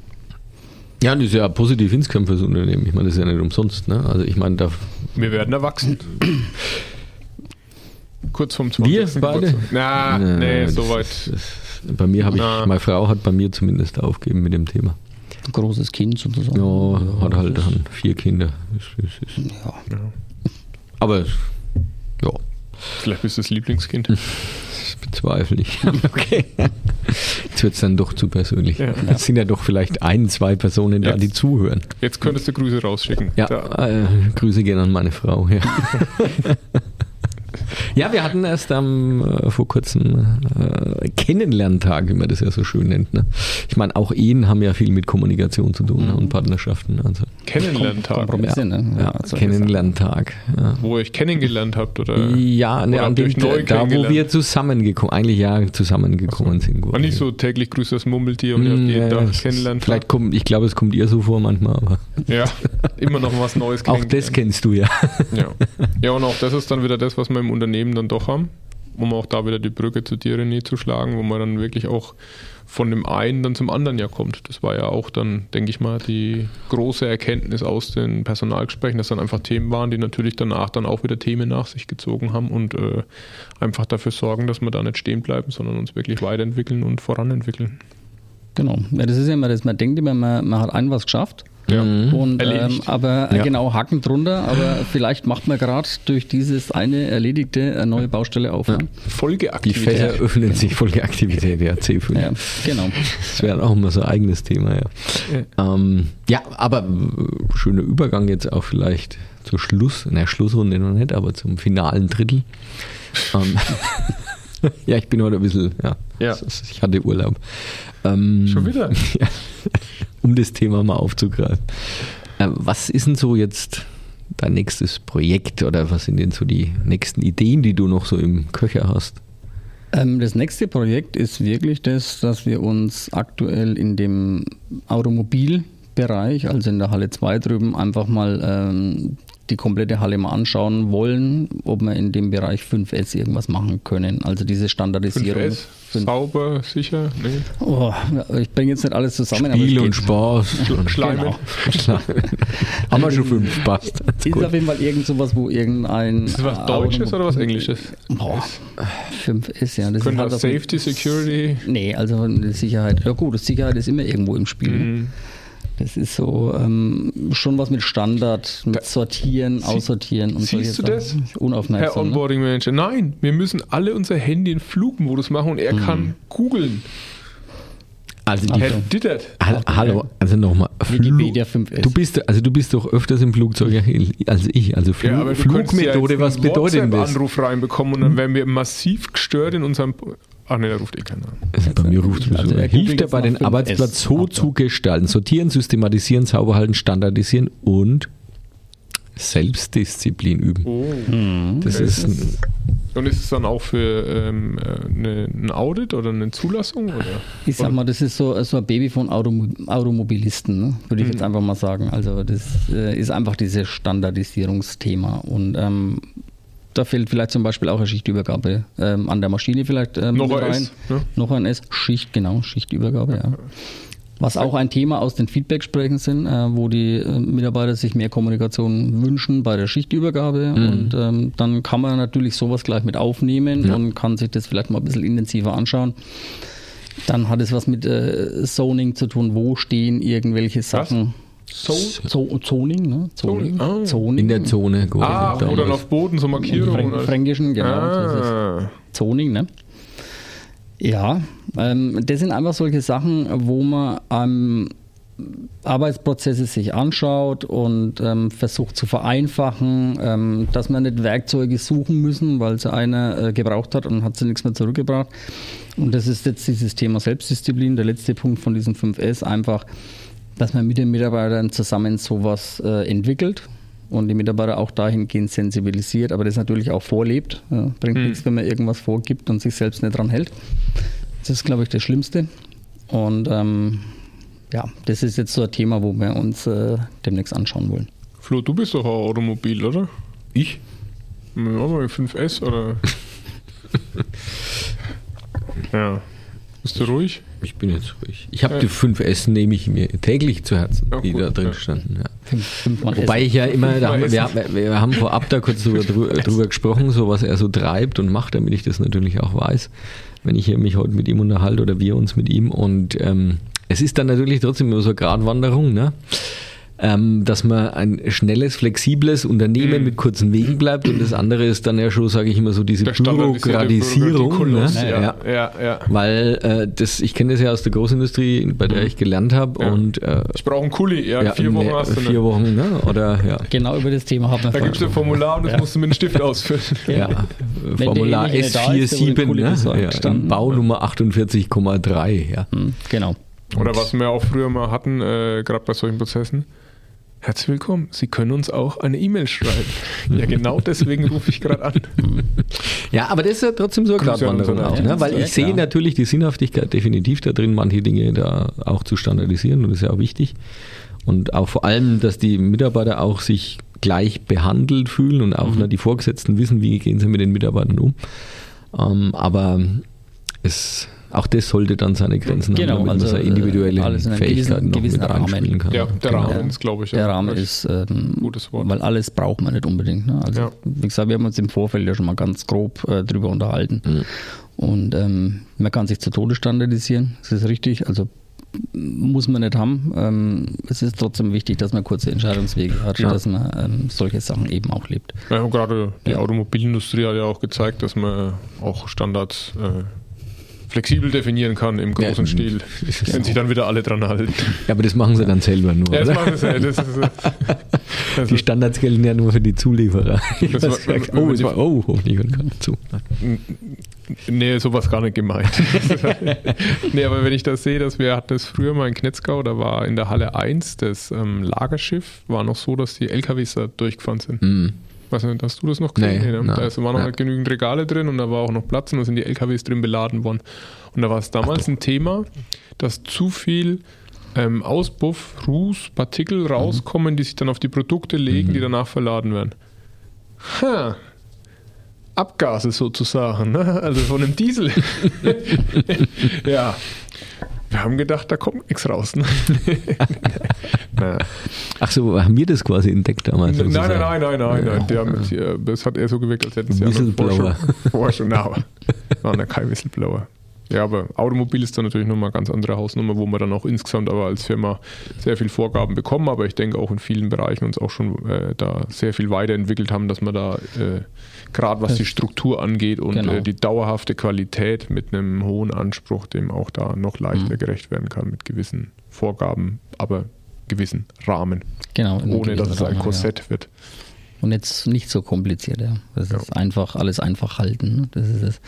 Ja, das ist ja positiv insgesamt fürs Unternehmen. Ich meine, das ist ja nicht umsonst. Ne? Also ich meine, da Wir werden erwachsen. Kurz vorm 20. Wir beide? Geburtstag. Na, nee, das- soweit. das- bei mir habe ich, Na. meine Frau hat bei mir zumindest aufgegeben mit dem Thema. Ein großes Kind sozusagen. Ja, hat halt dann vier Kinder. Das ist, ist. Ja. aber ja, Vielleicht bist du das Lieblingskind. das bezweifle ich. okay. Jetzt wird es dann doch zu persönlich. Ja. Es sind ja doch vielleicht ein, zwei Personen da, Jetzt. die zuhören. Jetzt könntest du Grüße rausschicken. Ja, Da. äh, Grüße gehen an meine Frau. Ja, ja wir hatten erst am äh, vor kurzem äh, Kennenlerntag, wie man das ja so schön nennt. Ne? Ich meine, auch Ehen haben ja viel mit Kommunikation zu tun ne? und Partnerschaften. Also Kennenlerntag, Kompromisse, ne? ja, solche Kennenlerntag. Ja. wo ihr euch kennengelernt habt oder Ja, ne, Oder an dem, neu da wo wir zusammengekommen, eigentlich ja zusammengekommen sind. gut. war nicht so täglich grüßt das Murmeltier und ihr habt Mm, jeden ja, Tag ist- kennenlernt. Vielleicht kommt, ich glaube, es kommt ihr so vor manchmal, aber Ja, immer noch was Neues auch das kennst du ja. Ja. ja, und auch das ist dann wieder das, was wir im Unternehmen dann doch haben, um auch da wieder die Brücke zu dir, René, zu schlagen, wo man dann wirklich auch von dem einen dann zum anderen ja kommt. Das war ja auch dann, denke ich mal, die große Erkenntnis aus den Personalgesprächen, dass dann einfach Themen waren, die natürlich danach dann auch wieder Themen nach sich gezogen haben und äh, einfach dafür sorgen, dass wir da nicht stehen bleiben, sondern uns wirklich weiterentwickeln und voranentwickeln. Genau. Ja, das ist ja immer das, man denkt immer, man, man hat ein was geschafft. Ja. Mhm. Und, ähm, aber äh, Ja. genau, Haken drunter, aber vielleicht macht man gerade durch dieses eine erledigte eine neue Baustelle auf. ne? Die Folgeaktivität. Fächer öffnen sich Folgeaktivität, ja, C5. Ja, genau. Das wäre auch mal so ein eigenes Thema, ja. Ja, ähm, ja aber äh, schöner Übergang jetzt auch vielleicht zur Schluss, na Schlussrunde noch nicht, aber zum finalen Drittel. ähm, ja, ich bin heute ein bisschen, ja, Ja. ich hatte Urlaub. Ähm, Schon wieder? Ja, um das Thema mal aufzugreifen. Äh, was ist denn so jetzt dein nächstes Projekt oder was sind denn so die nächsten Ideen, die du noch so im Köcher hast? Ähm, das nächste Projekt ist wirklich das, dass wir uns aktuell in dem Automobilbereich, also in der Halle 2 drüben, einfach mal ähm, die komplette Halle mal anschauen wollen, ob wir in dem Bereich 5S irgendwas machen können. Also diese Standardisierung. 5S, Fünf- sauber, sicher, nee. Oh, ich bringe jetzt nicht alles zusammen. Spiel und Spaß. Schleimen. Genau. Haben wir schon fünf, passt. Ist auf jeden Fall irgend sowas, wo irgendein. Ist das was Deutsches oder was Englisches? Boah, 5S, ja. Das Können ist halt Safety, Security? Nee, also eine Sicherheit. Ja gut, Sicherheit ist immer irgendwo im Spiel. Mhm. Das ist so ähm, schon was mit Standard, mit Da- Sortieren, Sie- Aussortieren und siehst solche du das? Sachen. Herr Unaufmerksam. ne? Onboarding Manager, nein, wir müssen alle unser Handy in Flugmodus machen und er Mhm. kann googeln. Also die, Herr Dittert. Hall- Hallo, also nochmal. Wikipedia 5S. Du bist, also du bist doch öfters im Flugzeug als ich. Also Flu Ja, aber du könntest ja Flugmethode, jetzt was einen bedeutet denn das? WhatsApp-Anruf reinbekommen und dann wären wir massiv gestört in unserem. Ach nee, da ruft eh keiner an. Also bei mir ruft Also also er Hilft googelt jetzt bei nach den 5S. Arbeitsplatz so zu gestalten, sortieren, systematisieren, sauber halten, standardisieren und Selbstdisziplin üben. Mhm. Das ist ein, Und ist es dann auch für ähm, äh, eine, ein Audit oder eine Zulassung? Oder? Ich sag mal, das ist so, so ein Baby von Automo Automobilisten, ne? würde ich Mhm. jetzt einfach mal sagen. Also das äh, ist einfach dieses Standardisierungsthema. Und ähm, da fällt vielleicht zum Beispiel auch eine Schichtübergabe ähm, an der Maschine vielleicht ähm, Noch ein rein. S, ne? Noch ein S, Schicht, genau, Schichtübergabe, ja. Was auch ein Thema aus den Feedbackgesprächen sind, äh, wo die äh, Mitarbeiter sich mehr Kommunikation wünschen bei der Schichtübergabe. Und ähm, dann kann man natürlich sowas gleich mit aufnehmen Ja. und kann sich das vielleicht mal ein bisschen intensiver anschauen. Dann hat es was mit äh, Zoning zu tun. Wo stehen irgendwelche Sachen? So? Zo Zoning, ne? Zoning. Zoning, ah. Zoning. in der Zone. gut. Ah, wo Damals. dann auf Boden so Im Markierungen. Fränk oder- Fränkischen, genau. Das ist Ah. Zoning, ne? Ja, ähm, das sind einfach solche Sachen, wo man ähm, Arbeitsprozesse sich anschaut und ähm, versucht zu vereinfachen, ähm, dass man nicht Werkzeuge suchen müssen, weil sie einer äh, gebraucht hat und hat sie nichts mehr zurückgebracht. Und das ist jetzt dieses Thema Selbstdisziplin, der letzte Punkt von diesen 5S, einfach, dass man mit den Mitarbeitern zusammen sowas äh, entwickelt und die Mitarbeiter auch dahingehend sensibilisiert, aber das natürlich auch vorlebt. Ja, bringt Hm. nichts, wenn man irgendwas vorgibt und sich selbst nicht dran hält. Das ist, glaube ich, das Schlimmste. Und ähm, ja, das ist jetzt so ein Thema, wo wir uns äh, demnächst anschauen wollen. Flo, du bist doch auch Automobil, oder? Ich? Ja, mal 5S oder? ja. Bist du ruhig? Ich bin jetzt ruhig. Ich habe ja. die fünf Essen, nehme ich mir täglich zu Herzen, ja, die gut, da drin ja. standen. Wobei ich ja immer, da haben, wir, wir, haben vorab da kurz drüber, drüber gesprochen, so was er so treibt und macht, damit ich das natürlich auch weiß, wenn ich mich heute mit ihm unterhalte oder wir uns mit ihm. Und ähm, es ist dann natürlich trotzdem immer so eine Gratwanderung, ne? Ähm, dass man ein schnelles, flexibles Unternehmen mhm. mit kurzen Wegen bleibt und das andere ist dann ja schon, sage ich immer so, diese Bürokratisierung. Ne? Ja, ja. Ja, ja. Weil äh, das, ich kenne das ja aus der Großindustrie, bei der mhm. ich gelernt habe. Ja. Und, äh, ich brauche einen Kuli, ja, vier Wochen hast du. Vier Wochen, ne? Oder, ja. Genau über das Thema haben wir Da gibt es ein Formular und das musst du mit einem Stift ausfüllen. ja, Formular S47, ne? ja, Baunummer 48,3. Ja. Mhm, genau. Oder was wir auch früher mal hatten, äh, gerade bei solchen Prozessen, Herzlich willkommen. Sie können uns auch eine E-Mail schreiben. ja, genau deswegen rufe ich gerade an. Ja, aber das ist ja trotzdem so eine Gratwanderung auch, ne? weil ich sehe natürlich die Sinnhaftigkeit definitiv da drin, manche Dinge da auch zu standardisieren und das ist ja auch wichtig. Und auch vor allem, dass die Mitarbeiter auch sich gleich behandelt fühlen und auch mhm. ne, die Vorgesetzten wissen, wie gehen sie mit den Mitarbeitern um. Ähm, aber es auch das sollte dann seine Grenzen genau, haben, damit also man individuelle alles in Fähigkeiten gewissen, noch mit Rahmen. kann. Ja, der genau. Rahmen ist, glaube ich, der Rahmen ist ähm, gutes Wort. Weil alles braucht man nicht unbedingt. Ne? Also, ja. wie gesagt, wir haben uns im Vorfeld ja schon mal ganz grob äh, drüber unterhalten. Mhm. Und ähm, man kann sich zu Tode standardisieren, das ist richtig. Also muss man nicht haben. Ähm, es ist trotzdem wichtig, dass man kurze Entscheidungswege hat, ja. dass man ähm, solche Sachen eben auch lebt. Ja, gerade die ja. Automobilindustrie hat ja auch gezeigt, dass man auch Standards äh, flexibel definieren kann im großen ja, Stil, wenn sich dann wieder alle dran halten. Ja, aber das machen sie dann selber nur. Ja, das machen sie. Das ist, also die Standards gelten ja nur für die Zulieferer. Das war, gesagt, oh, es war, oh, hoffentlich hört keiner zu. Nee, sowas gar nicht gemeint. nee, aber wenn ich das sehe, dass wir hatten das früher mal in Knetzgau, da war in der Halle 1 das ähm, Lagerschiff, war noch so, dass die LKWs da durchgefahren sind. Mhm. Weiß nicht, hast du das noch gesehen? Nee, nee, da waren noch halt genügend Regale drin und da war auch noch Platz und da sind die LKWs drin beladen worden. Und da war es damals ein Thema, dass zu viel ähm, Auspuff, Ruß, Partikel rauskommen, mhm. die sich dann auf die Produkte legen, mhm. die danach verladen werden. Ha. Abgase sozusagen, ne? also von einem Diesel. ja, wir haben gedacht, da kommt nichts raus. Ne? Ach so, haben wir das quasi entdeckt damals? Nein, nein, nein, nein, nein, nein. Ja. Haben, das hat eher so gewirkt, als hätten sie Whistleblower. Forschung. Forschung. Nein, nein, kein Whistleblower. Ja, aber Automobil ist dann natürlich nochmal eine ganz andere Hausnummer, wo wir dann auch insgesamt aber als Firma sehr viel Vorgaben bekommen, aber ich denke auch in vielen Bereichen uns auch schon äh, da sehr viel weiterentwickelt haben, dass man da äh, gerade was die Struktur angeht und genau. äh, die dauerhafte Qualität mit einem hohen Anspruch dem auch da noch leichter mhm. gerecht werden kann mit gewissen Vorgaben, aber gewissen Rahmen. Genau. Ohne dass es ein Korsett ja. wird. Und jetzt nicht so kompliziert, ja. Das ja. ist einfach, alles einfach halten. Ne? Das ist es.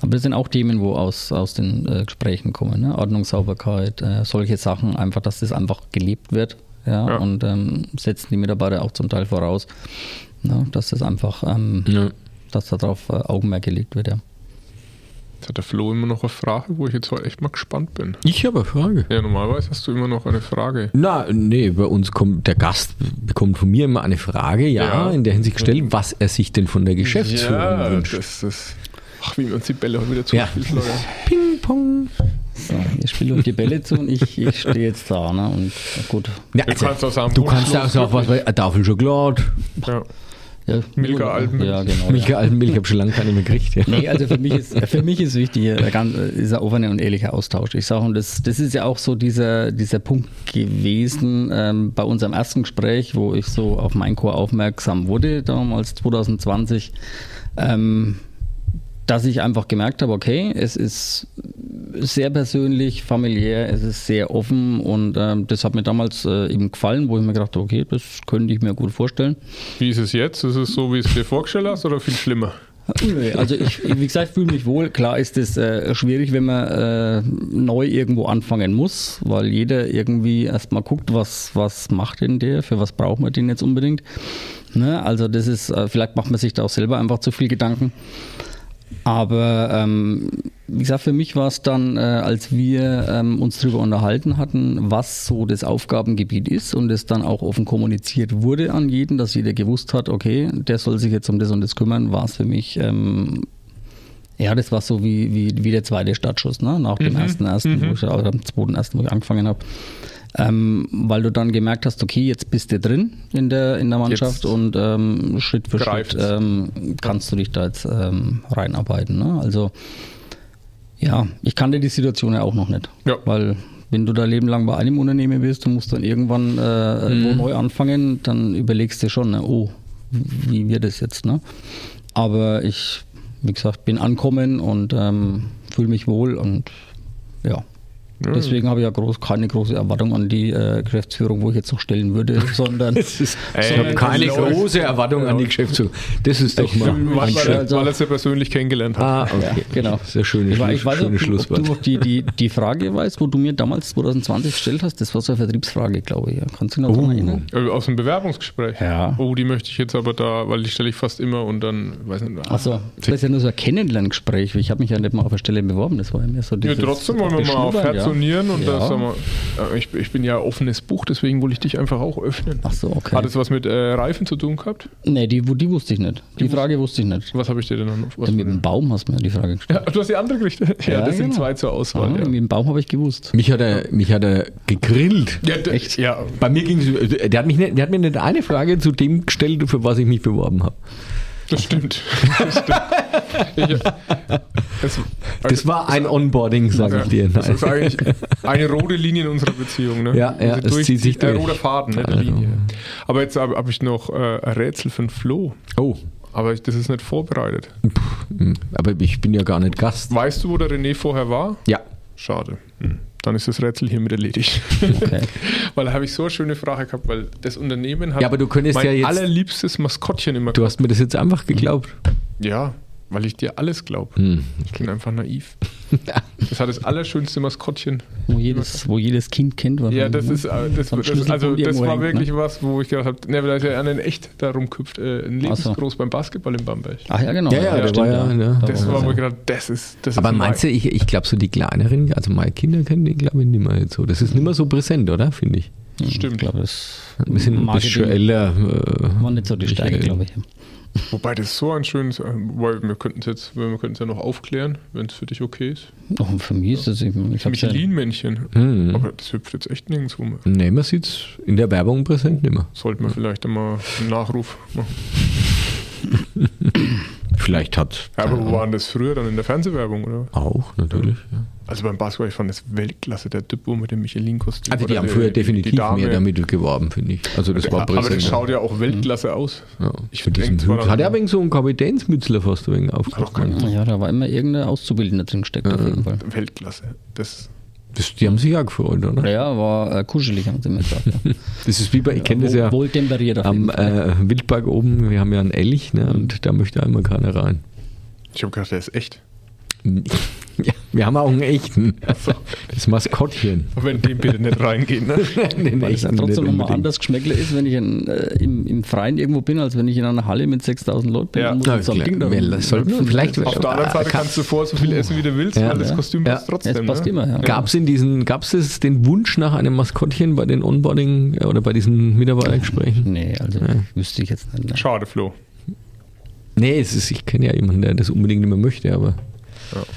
Aber das sind auch Themen, wo aus, aus den äh, Gesprächen kommen. Ne? Ordnung, Sauberkeit, äh, solche Sachen, einfach, dass das einfach gelebt wird. Ja, ja. und ähm, setzen die Mitarbeiter auch zum Teil voraus, ne? dass das einfach, ähm, dass darauf äh, Augenmerk gelegt wird, ja. Jetzt hat der Flo immer noch eine Frage, wo ich jetzt heute echt mal gespannt bin. Ich habe eine Frage. Ja, normalerweise hast du immer noch eine Frage. Na, nee, bei uns kommt der Gast bekommt von mir immer eine Frage, ja, ja. in der Hinsicht gestellt, was er sich denn von der Geschäftsführung ja, wünscht. Das ist, ach, wie uns die Bälle heute wieder zuspielt, ja. Leute. Ping, pong. So, ihr spielt euch die Bälle zu und ich, ich stehe jetzt da. Ne? Und gut. Ja, also, du kannst auch sagen, du kannst auch sagen, was, eine Tafel Schokolade. Ja. Ja, Milka Alpenmilch. Ja, genau. Milka Alpenmilch, ich habe schon lange keine mehr gekriegt. Ja. Nee, also für mich ist, für mich ist wichtig, dieser offene und ehrliche Austausch. Ich sage, und das, das ist ja auch so dieser, dieser Punkt gewesen ähm, bei unserem ersten Gespräch, wo ich so auf mein Chor aufmerksam wurde, damals 2020. Ähm, dass ich einfach gemerkt habe, okay, es ist sehr persönlich, familiär, es ist sehr offen und ähm, das hat mir damals äh, eben gefallen, wo ich mir gedacht habe, okay, das könnte ich mir gut vorstellen. Wie ist es jetzt? Ist es so, wie es dir vorgestellt hast oder viel schlimmer? Also ich, wie gesagt, fühle mich wohl. Klar ist es äh, schwierig, wenn man äh, neu irgendwo anfangen muss, weil jeder irgendwie erstmal guckt, was, was macht denn der, für was braucht man den jetzt unbedingt. Ne? Also das ist, äh, vielleicht macht man sich da auch selber einfach zu viel Gedanken. Aber ähm, wie gesagt, für mich war es dann, äh, als wir ähm, uns darüber unterhalten hatten, was so das Aufgabengebiet ist und es dann auch offen kommuniziert wurde an jeden, dass jeder gewusst hat, okay, der soll sich jetzt um das und das kümmern, war es für mich ähm, Ja, das war so wie, wie, wie der zweite Startschuss, ne? nach dem ersten, ersten, wo ich, oder am zweiten, ersten, wo ich angefangen habe. Ähm, weil du dann gemerkt hast, okay, jetzt bist du drin in der, in der Mannschaft Jetzt und ähm, Schritt für greift's. Schritt ähm, kannst du dich da jetzt ähm, reinarbeiten. Ne? Also ja, ich kannte die Situation ja auch noch nicht. Ja. Weil wenn du da Leben lang bei einem Unternehmen bist und musst dann irgendwann äh, wo neu anfangen, dann überlegst du schon, ne, oh, wie wird das jetzt? Ne? Aber ich, wie gesagt, bin ankommen und ähm, fühle mich wohl und ja. Deswegen habe ich ja groß, keine große Erwartung an die äh, Geschäftsführung, wo ich jetzt noch stellen würde, sondern ist, Ey, ich habe keine große Erwartung an die Geschäftsführung. Das ist doch mal Weil, ein weil, er- weil er sie persönlich kennengelernt hat. Ah, okay. Ja, genau. Sehr schönes, Ich, weiß- ich weiß schönes nicht, ob, du- ob Schlusswort. du noch die, die, die Frage weißt, wo du mir damals 2020 gestellt hast. Das war so eine Vertriebsfrage, glaube ich. Ja. Kannst du dich noch Oh. erinnern? Äh, Aus dem Bewerbungsgespräch. Ja. Oh, die möchte ich jetzt aber da, weil die stelle ich fast immer und dann, weiß nicht. ah. Also, das ist ja nur so ein Kennenlerngespräch. Ich habe mich ja nicht mal auf der Stelle beworben. Das war ja mehr so Ja, dieses trotzdem wollen wir mal auf Herz ja. Und Nieren und ja. das sagen wir, äh, ich, ich bin ja ein offenes Buch, deswegen wollte ich dich einfach auch öffnen. Ach so, okay. Hat es was mit äh, Reifen zu tun gehabt? Nee, die, die wusste ich nicht. Die Frage wusste ich nicht. Was habe ich dir denn noch? Was mit dem Baum hast du mir die Frage gestellt. ja, du hast die andere gerichtet. Ja, Ja, das sind genau. zwei zur Auswahl. Ah, ja. Mit dem Baum habe ich gewusst. Mich hat er, mich hat er gegrillt. Ja, Echt? Ja, Bei mir ging es, der hat, mich nicht, der hat mir nicht eine Frage zu dem gestellt, für was ich mich beworben habe. Das stimmt. Das stimmt. Ich, das, Das war ein Onboarding, sage ich dir. Das ist Nein. eigentlich eine rote Linie in unserer Beziehung. Ne? Ja, ja, Also es zieht sich äh, durch. roter Faden, nicht Also, Linie. Aber jetzt habe hab ich noch äh, ein Rätsel für den Flo. Oh, Aber ich, das ist nicht vorbereitet. hm, aber ich bin ja gar nicht Gast. Weißt du, wo der René vorher war? Ja. Schade. Hm. Dann ist das Rätsel hiermit erledigt. Okay. weil da habe ich so eine schöne Frage gehabt, weil das Unternehmen hat Ja, aber du könntest mein ja jetzt- allerliebstes Maskottchen immer Du hast mir das jetzt einfach geglaubt. Ja, weil ich dir alles glaube. Hm. Ich bin einfach naiv. Das hat das allerschönste Maskottchen. Wo jedes, wo jedes Kind kennt. was Ja, man- das ne? ist, äh, das, Am das, Schlüsselbund also, das war hängt, wirklich ne? was, wo ich gedacht habe, ne, weil ist ja einen echt da rumküpft, äh, ein Ach so. lebensgroß beim Basketball in Bamberg. Ach ja, genau. Ja, ja, der stimmt, war ja, ne, Da Das war wo ich gedacht das ist, das Aber ist meinst du, ich, ich glaube so die kleineren, also meine Kinder kennen die, glaube ich, nicht mehr jetzt so. Das ist nicht mehr so präsent, oder? Finde ich. Stimmt. Ich glaube, das sind ein bisschen Marketing älter. Äh, war nicht so die Stärke, Michael. glaube ich. Wobei das so ein schönes, äh, wobei wir könnten es jetzt, wir könnten es ja noch aufklären, wenn es für dich okay ist. Auch für mich ist das, ich, ich ja, Michelin-Männchen. Mhm. Aber das hüpft jetzt echt nirgendwo mehr. Nee, man sieht es in der Werbung präsent nicht mehr. Sollten wir vielleicht einmal einen Nachruf machen. Vielleicht hat. Ja, aber wo Ahnung. war denn das früher dann in der Fernsehwerbung, oder? Auch, natürlich. Ja. Also beim Basketball, ich fand das Weltklasse, der Typo mit dem Michelin-Kostüm. Also die haben früher definitiv mehr damit geworben, finde ich. Also das war aber präsent. das schaut ja auch Weltklasse aus. ja. Ich Für diesen denk zwar Hut. dann- Hat er wegen so einen Kapitänsmützler fast wenig aufgekommen. ja, da war immer irgendein Auszubildender drin gesteckt, auf jeden Fall. Weltklasse. Das, Das, die haben sich ja gefreut, oder? Ja, war äh, kuschelig, haben sie mir gesagt. Ja. Das ist wie bei, ich kenne das Wohl- ja Wohltemperiert auf jeden am Fall. äh, Wildpark oben, wir haben ja einen Elch, ne, und da möchte einmal keiner rein. ich habe gedacht, der ist echt. Ja, wir haben auch einen echten. Das Maskottchen. Wenn dem bitte nicht reingehen, ne? Den Weil es ja trotzdem nochmal anders Geschmäckle ist, wenn ich in, äh, im, im Freien irgendwo bin, als wenn ich in einer Halle mit 6000 Leuten bin. Ja. und muss Ja, so. Ding da vielleicht- Auf der anderen Seite Kann- kannst du vor so viel essen, wie du willst, Ja. weil das Ja. Kostüm Ja. passt trotzdem. Es passt ne? immer, ja. Gab es in diesen, gab es den Wunsch nach einem Maskottchen bei den Onboarding äh, oder bei diesen Mitarbeitergesprächen? Nee, also wüsste ich jetzt nicht. Ne. Schade, Flo. Nee, es ist, ich kenne ja jemanden, der das unbedingt nicht mehr möchte, aber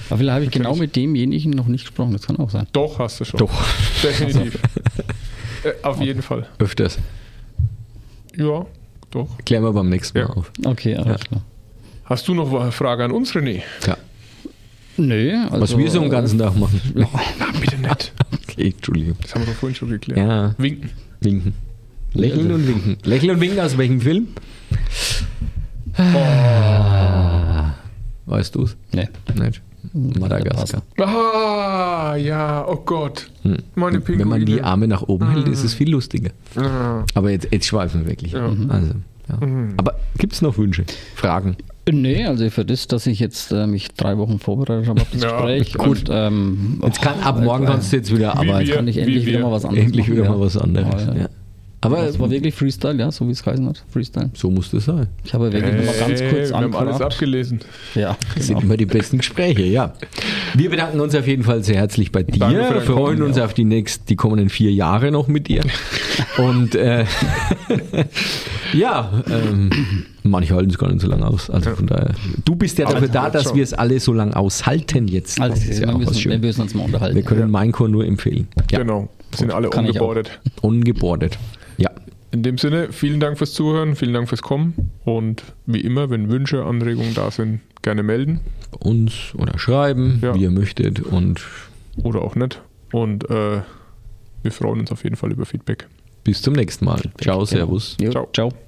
Aber vielleicht habe ich genau mit demjenigen noch nicht gesprochen, das kann auch sein. Doch, hast du schon. doch Definitiv. äh, auf jeden Fall. öfters. Ja, doch. Klären wir beim nächsten Mal Ja. auf. Okay, alles Ja. klar. Hast du noch eine Frage an uns, René? Ja. Nö, also, Was wir so den ganzen Tag machen. Na, bitte nicht. Okay, Entschuldigung. Das haben wir doch vorhin schon geklärt. Ja, Winken. winken. Lächeln und winken. Lächeln und winken aus welchem Film? Weißt du es? Nee. Nicht. Madagaskar. Ah, ja, oh Gott. Meine Pinguine. Wenn man die Arme nach oben hält, ist es viel lustiger. Ah. Aber jetzt, jetzt schweifen wir wirklich. Ja. Also, ja. Aber gibt es noch Wünsche? Fragen? Nee, also für das, dass ich jetzt äh, mich drei Wochen vorbereitet habe auf das Ja, Gespräch. gut. Und, ähm, Jetzt kann, ab morgen kannst du jetzt wieder Wie arbeiten. wir- kann ich endlich wie wieder mal was anderes Endlich machen, wieder ja. mal was anderes. Ja. Aber das war wirklich Freestyle, ja, so wie es geheißen hat. Freestyle. so muss das sein. Ich habe wirklich noch mal ganz Hey, kurz wir haben alles abgelesen. Ja, Das sind genau. immer die besten Gespräche, ja. Wir bedanken uns auf jeden Fall sehr herzlich bei dir. Dein freuen Kommen, uns ja. auf die nächsten, die kommenden vier Jahre noch mit dir. Und äh, ja, ähm, manche halten es gar nicht so lange aus. Also von daher, du bist ja dafür da, dass wir es alle so lange aushalten jetzt. Also, Das ist ja wir, auch was müssen, wir schön. müssen uns mal unterhalten. Wir können Minecore nur empfehlen. Ja, Genau. Sind alle Kann ich In dem Sinne, vielen Dank fürs Zuhören, vielen Dank fürs Kommen und wie immer, wenn Wünsche, Anregungen da sind, gerne melden uns oder schreiben, Ja. wie ihr möchtet. Und oder auch nicht. Und äh, wir freuen uns auf jeden Fall über Feedback. bis zum nächsten Mal. Ciao. Servus. Jo, Ciao. ciao.